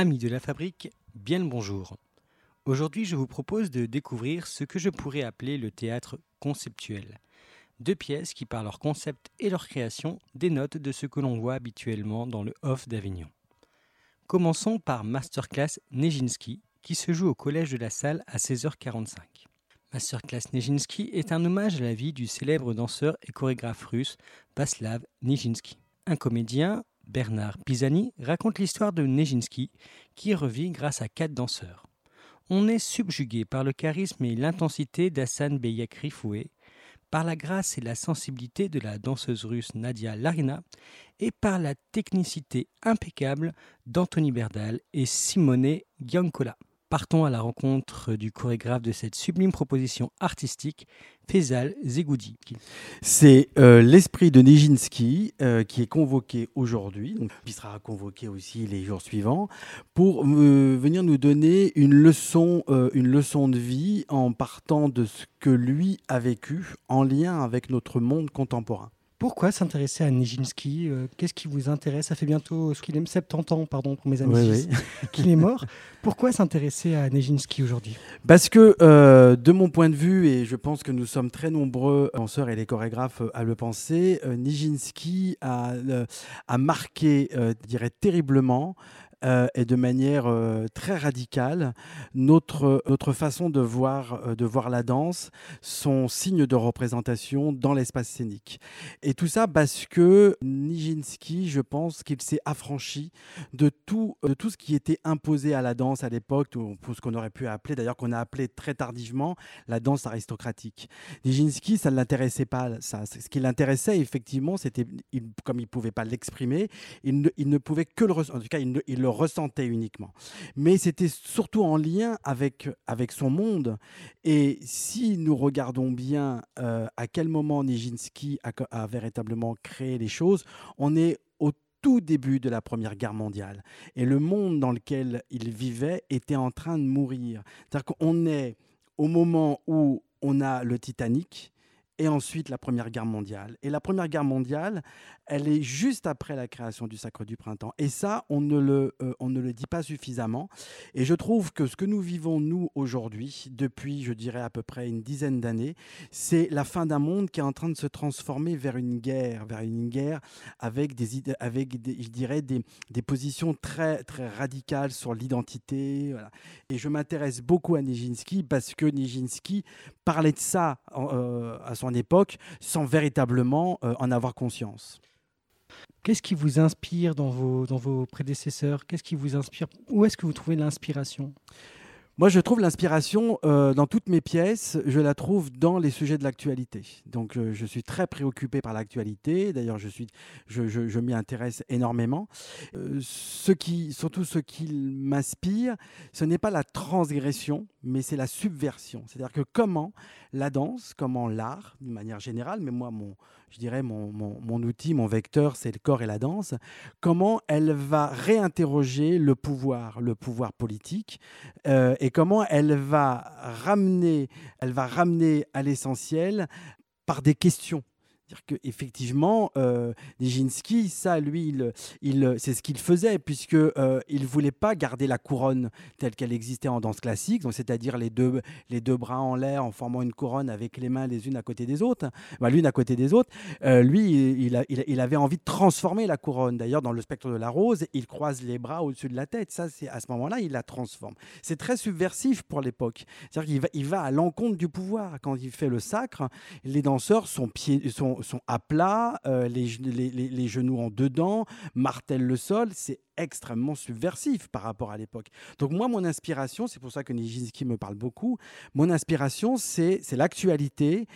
Amis de la fabrique, bien le bonjour. Aujourd'hui, je vous propose de découvrir ce que je pourrais appeler le théâtre conceptuel. Deux pièces qui, par leur concept et leur création, dénotent de ce que l'on voit habituellement dans le off d'Avignon. Commençons par Masterclass Nijinsky, qui se joue au collège de la salle à 16h45. Masterclass Nijinsky est un hommage à la vie du célèbre danseur et chorégraphe russe Vaslav Nijinsky. Un comédien, Bernard Pisani, raconte l'histoire de Nijinsky, qui revit grâce à quatre danseurs. On est subjugué par le charisme et l'intensité d'Hassan Beyakri Foué, par la grâce et la sensibilité de la danseuse russe Nadia Larina et par la technicité impeccable d'Anthony Berdal et Simone Giancola. Partons à la rencontre du chorégraphe de cette sublime proposition artistique, Faisal Zegoudi. C'est euh, l'esprit de Nijinsky euh, qui est convoqué aujourd'hui, qui sera convoqué aussi les jours suivants, pour euh, venir nous donner une leçon, une leçon de vie en partant de ce que lui a vécu en lien avec notre monde contemporain. Pourquoi s'intéresser à Nijinsky euh, Qu'est-ce qui vous intéresse? Ça fait bientôt ce qu'il est 70 ans, pardon pour mes amis, qu'il est mort. Pourquoi s'intéresser à Nijinsky aujourd'hui? Parce que, euh, de mon point de vue, et je pense que nous sommes très nombreux, danseurs et les chorégraphes, à le penser, euh, Nijinsky a, a marqué, je dirais, terriblement euh, et de manière euh, très radicale notre, notre façon de voir, euh, de voir la danse, son signe de représentation dans l'espace scénique. Et tout ça parce que Nijinsky, je pense qu'il s'est affranchi de tout, de tout ce qui était imposé à la danse à l'époque, ce qu'on aurait pu appeler, d'ailleurs qu'on a appelé très tardivement, la danse aristocratique. Nijinsky, ça ne l'intéressait pas. Ce qui l'intéressait, effectivement, c'était, comme il ne pouvait pas l'exprimer, il ne, pouvait que le... En tout cas, ressentait uniquement. Mais c'était surtout en lien avec, avec son monde. Et si nous regardons bien euh, à quel moment Nijinsky a, a véritablement créé les choses, on est au tout début de la Première Guerre mondiale. Et le monde dans lequel il vivait était en train de mourir. C'est-à-dire qu'on est au moment où on a le Titanic, et ensuite la Première Guerre mondiale. Et la Première Guerre mondiale, elle est juste après la création du Sacre du Printemps. Et ça, on ne le, euh, on ne le dit pas suffisamment. Et je trouve que ce que nous vivons, nous, aujourd'hui, depuis, je dirais, à peu près une dizaine d'années, c'est la fin d'un monde qui est en train de se transformer vers une guerre, vers une guerre avec, des, avec je dirais, des, des positions très, très radicales sur l'identité. Et je m'intéresse beaucoup à Nijinsky parce que Nijinsky parlait de ça euh, à son époque sans véritablement euh, en avoir conscience. Qu'est-ce qui vous inspire dans vos, dans vos prédécesseurs? Qu'est-ce qui vous inspire? Où est-ce que vous trouvez l'inspiration? Moi, je trouve l'inspiration euh, dans toutes mes pièces, je la trouve dans les sujets de l'actualité. Donc, euh, je suis très préoccupé par l'actualité. D'ailleurs, je, suis, je, je, m'y intéresse énormément. ce qui, surtout ce qui m'inspire, ce n'est pas la transgression, mais c'est la subversion. C'est-à-dire que comment la danse, comment l'art, d'une manière générale, mais moi, mon, je dirais, mon, mon, outil, mon vecteur, c'est le corps et la danse, comment elle va réinterroger le pouvoir, le pouvoir politique, euh, et comment elle va ramener, elle va ramener à l'essentiel par des questions dire qu'effectivement, euh, Nijinsky, ça, lui, il, c'est ce qu'il faisait, puisqu'il euh, ne voulait pas garder la couronne telle qu'elle existait en danse classique, c'est-à-dire les deux, les deux bras en l'air en formant une couronne avec les mains les unes à côté des autres, bah, l'une à côté des autres. Euh, lui, il, il, avait envie de transformer la couronne. D'ailleurs, dans le spectre de la rose, il croise les bras au-dessus de la tête. Ça, c'est à ce moment-là, il la transforme. C'est très subversif pour l'époque. C'est-à-dire qu'il va, il va à l'encontre du pouvoir. Quand il fait le sacre, les danseurs sont, pieds, sont, sont à plat, euh, les, les, genoux en dedans, martèlent le sol. C'est extrêmement subversif par rapport à l'époque. Donc moi, mon inspiration, c'est pour ça que Nijinsky me parle beaucoup, mon inspiration, c'est l'actualité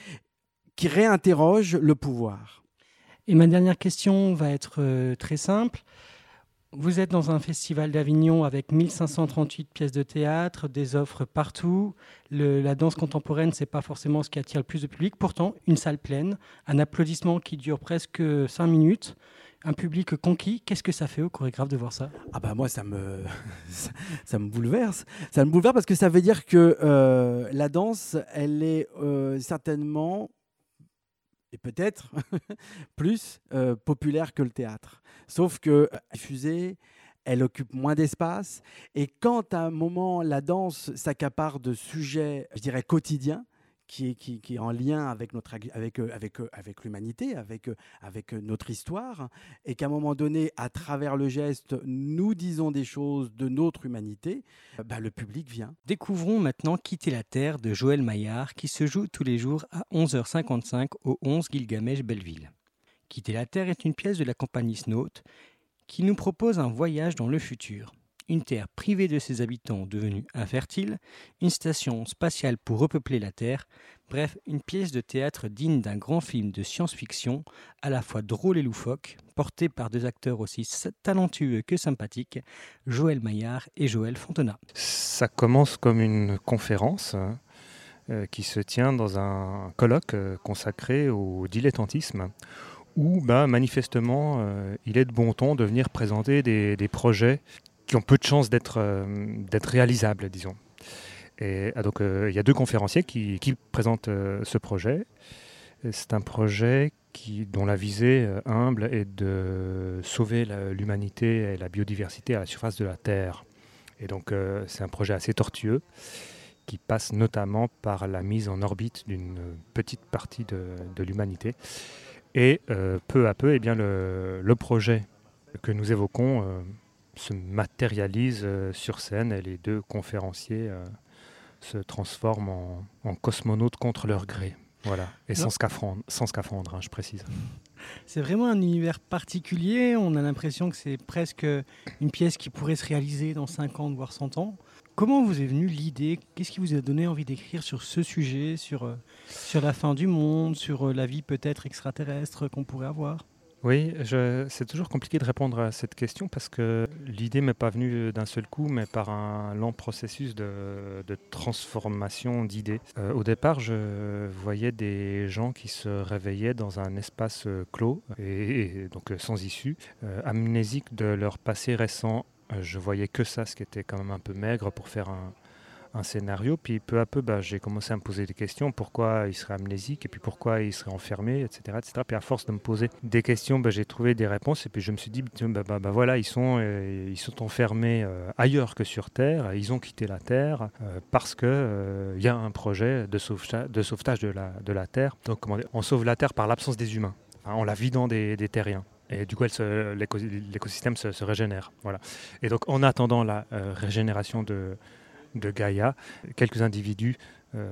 qui réinterroge le pouvoir. Et ma dernière question va être euh, très simple. Vous êtes dans un festival d'Avignon avec 1538 pièces de théâtre, des offres partout. la danse contemporaine, c'est pas forcément ce qui attire le plus de public. Pourtant, une salle pleine, un applaudissement qui dure presque 5 minutes, un public conquis. Qu'est-ce que ça fait au chorégraphe de voir ça? Ah bah moi, ça me, ça, me bouleverse. Ça me bouleverse parce que ça veut dire que euh, la danse, elle est euh, certainement et peut-être plus euh, populaire que le théâtre. Sauf que euh, diffusée, elle occupe moins d'espace. Et quand à un moment la danse s'accapare de sujets, je dirais, quotidiens, qui est, qui, qui est, en lien avec, notre, avec, euh, avec, euh, avec l'humanité, avec, euh, avec notre histoire, et qu'à un moment donné, à travers le geste, nous disons des choses de notre humanité, bah, le public vient. Découvrons maintenant Quitter la Terre de Joël Maillard, qui se joue tous les jours à 11h55 au 11 Gilgamesh Belleville. Quitter la Terre est une pièce de la compagnie Snout qui nous propose un voyage dans le futur une terre privée de ses habitants devenue infertile, une station spatiale pour repeupler la Terre, bref, une pièce de théâtre digne d'un grand film de science-fiction, à la fois drôle et loufoque, porté par deux acteurs aussi talentueux que sympathiques, Joël Maillard et Joël Fontena. Ça commence comme une conférence. Hein, euh, qui se tient dans un colloque euh, consacré au dilettantisme, où bah, manifestement euh, il est de bon ton de venir présenter des projets qui ont peu de chances d'être euh, réalisables, disons. Et ah, donc, euh, il y a deux conférenciers qui, présentent euh, ce projet. C'est un projet dont la visée humble est de sauver l'humanité et la biodiversité à la surface de la Terre. Et donc, c'est un projet assez tortueux qui passe notamment par la mise en orbite d'une petite partie de, l'humanité. Et peu à peu, eh bien, le, projet que nous évoquons se matérialise euh, sur scène et les deux conférenciers euh, se transforment en, cosmonautes contre leur gré. Voilà, et sans scaphandre, sans scaphandre hein, je précise. C'est vraiment un univers particulier. On a l'impression que c'est presque une pièce qui pourrait se réaliser dans 50 voire 100 ans. Comment vous est venue l'idée? Qu'est-ce qui vous a donné envie d'écrire sur ce sujet, sur, euh, sur la fin du monde, sur la vie peut-être extraterrestre qu'on pourrait avoir? Oui, c'est toujours compliqué de répondre à cette question parce que l'idée m'est pas venue d'un seul coup, mais par un lent processus de, transformation d'idées. Euh, au départ, je voyais des gens qui se réveillaient dans un espace clos et, donc sans issue, euh, amnésiques de leur passé récent. Euh, je voyais que ça, ce qui était quand même un peu maigre pour faire un, un scénario. Puis peu à peu, bah, j'ai commencé à me poser des questions. Pourquoi il serait amnésique et puis pourquoi il serait enfermé, etc. etc. Puis à force de me poser des questions, bah, j'ai trouvé des réponses. Et puis je me suis dit, bah, bah, voilà, ils sont, euh, ils sont enfermés euh, ailleurs que sur Terre. Ils ont quitté la Terre euh, parce qu'il il y a un projet de sauvetage de, la, Terre. Donc on sauve la Terre par l'absence des humains, en la vidant des, terriens. Et du coup, l'écosystème se, se, régénère. Voilà. Et donc, en attendant la régénération de, de Gaïa, quelques individus, euh,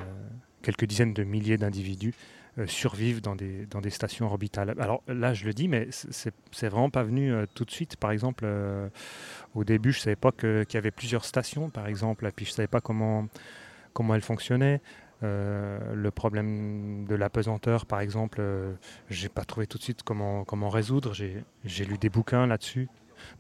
quelques dizaines de milliers d'individus euh, survivent dans des, stations orbitales. Alors là, je le dis, mais c'est vraiment pas venu euh, tout de suite. Par exemple, au début, je savais pas qu'il y avait plusieurs stations, par exemple, et puis je savais pas comment, comment elles fonctionnaient. le problème de la pesanteur, par exemple, j'ai pas trouvé tout de suite comment, comment résoudre. J'ai lu des bouquins là-dessus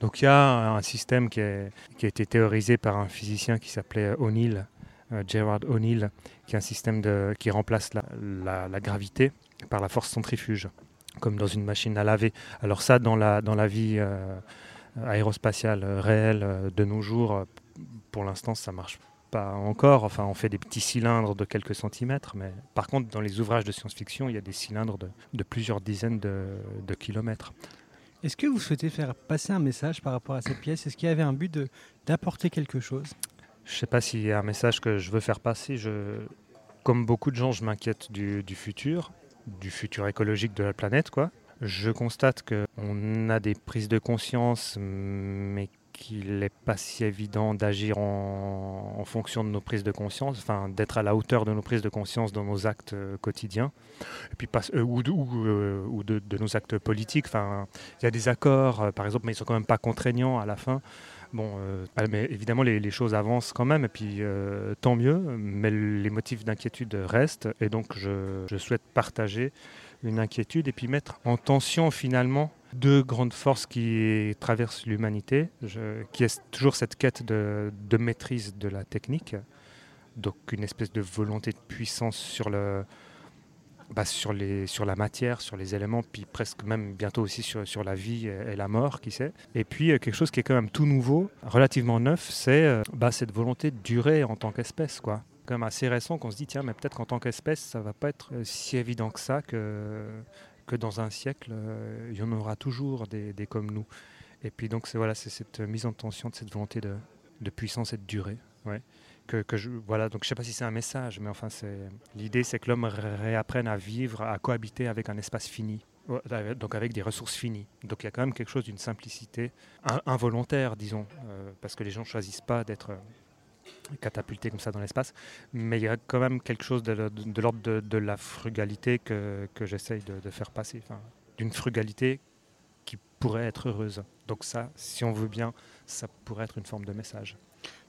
donc il y a un système qui, a été théorisé par un physicien qui s'appelait O'Neill, euh, Gerard O'Neill, qui est un système qui remplace la, gravité par la force centrifuge, comme dans une machine à laver. Alors ça, dans la, vie euh, aérospatiale réelle euh, de nos jours, pour l'instant, ça marche pas encore. Enfin, on fait des petits cylindres de quelques centimètres, mais par contre, dans les ouvrages de science-fiction, il y a des cylindres de, plusieurs dizaines de kilomètres. Est-ce que vous souhaitez faire passer un message par rapport à cette pièce? Est-ce qu'il y avait un but d'apporter quelque chose? Je ne sais pas s'il y a un message que je veux faire passer. Je, comme beaucoup de gens, je m'inquiète du, du, futur, du futur écologique de la planète. Quoi. Je constate qu'on a des prises de conscience, mais qu'il n'est pas si évident d'agir en, fonction de nos prises de conscience, enfin d'être à la hauteur de nos prises de conscience dans nos actes euh, quotidiens, et puis euh, ou, euh, de, nos actes politiques. Enfin, il y a des accords, par exemple, mais ils sont quand même pas contraignants à la fin. Bon, mais évidemment, les, choses avancent quand même, et puis tant mieux, mais les motifs d'inquiétude restent, et donc je souhaite partager une inquiétude et puis mettre en tension finalement deux grandes forces qui traversent l'humanité, qui est toujours cette quête de, maîtrise de la technique, donc une espèce de volonté de puissance sur, le, bah, sur, la matière, sur les éléments, puis presque même bientôt aussi sur, sur la vie et, la mort, qui sait. Et puis euh, quelque chose qui est quand même tout nouveau, relativement neuf, c'est euh, bah, cette volonté de durer en tant qu'espèce. quoi quand même assez récent qu'on se dit tiens mais peut-être qu'en tant qu'espèce ça va pas être euh, si évident que ça que que dans un siècle, euh, il y en aura toujours des, comme nous. Et puis donc c'est voilà, cette mise en tension de cette volonté de, puissance et de durée. Ouais. Que, que je, voilà, donc je sais pas si c'est un message, mais enfin l'idée, c'est que l'homme réapprenne à vivre, à cohabiter avec un espace fini, donc avec des ressources finies. Donc il y a quand même quelque chose d'une simplicité involontaire, disons, euh, parce que les gens choisissent pas d'être catapultés comme ça dans l'espace, mais il y a quand même quelque chose de, de, l'ordre de, de, la frugalité que, que j'essaye de, faire passer, enfin, d'une frugalité qui pourrait être heureuse. Donc ça, si on veut bien, ça pourrait être une forme de message.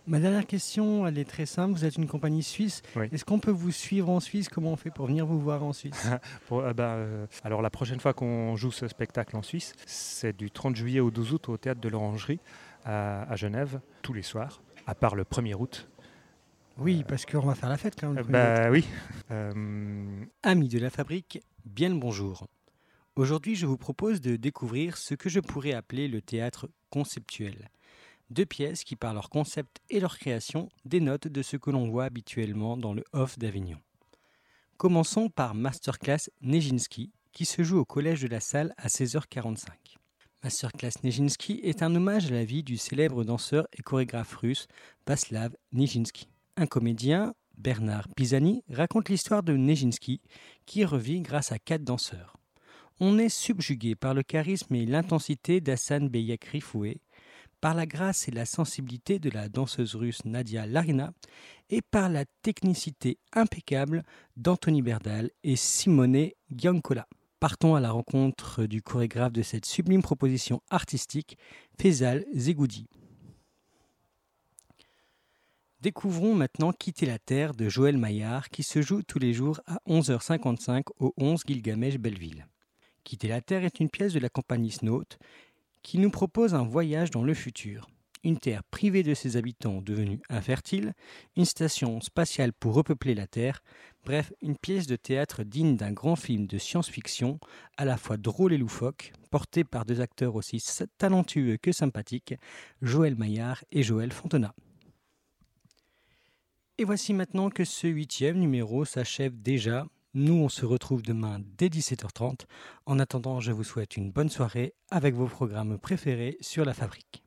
Ma dernière question, elle est très simple. Vous êtes une compagnie suisse. Est-ce qu'on peut vous suivre en Suisse? Comment on fait pour venir vous voir en Suisse? Euh, bah, euh, Alors la prochaine fois qu'on joue ce spectacle en Suisse, c'est du 30 juillet au 12 août au théâtre de l'Orangerie à, Genève, tous les soirs, à part le 1er août. Oui, parce qu'on va faire la fête quand même. bah oui. Amis de la fabrique, bien le bonjour. Aujourd'hui, je vous propose de découvrir ce que je pourrais appeler le théâtre conceptuel. Deux pièces qui, par leur concept et leur création, dénotent de ce que l'on voit habituellement dans le off d'Avignon. Commençons par Masterclass Nejinsky, qui se joue au Collège de la Salle à 16h45. Masterclass Nejinsky est un hommage à la vie du célèbre danseur et chorégraphe russe Vaslav Nijinsky. Un comédien, Bernard Pisani, raconte l'histoire de Nejinsky, qui revit grâce à quatre danseurs. On est subjugué par le charisme et l'intensité d'Hassan Beyakri Foué, par la grâce et la sensibilité de la danseuse russe Nadia Larina et par la technicité impeccable d'Anthony Berdal et Simone Giancola. Partons à la rencontre du chorégraphe de cette sublime proposition artistique, Faisal Zegoudi. Découvrons maintenant Quitter la Terre de Joël Maillard qui se joue tous les jours à 11h55 au 11 Gilgamesh Belleville. Quitter la Terre est une pièce de la compagnie Snout qui nous propose un voyage dans le futur. Une Terre privée de ses habitants devenus infertiles, une station spatiale pour repeupler la Terre, bref, une pièce de théâtre digne d'un grand film de science-fiction, à la fois drôle et loufoque, porté par deux acteurs aussi talentueux que sympathiques, Joël Maillard et Joël Fontena. Et voici maintenant que ce huitième numéro s'achève déjà nous, on se retrouve demain dès 17h30. En attendant, je vous souhaite une bonne soirée avec vos programmes préférés sur la fabrique.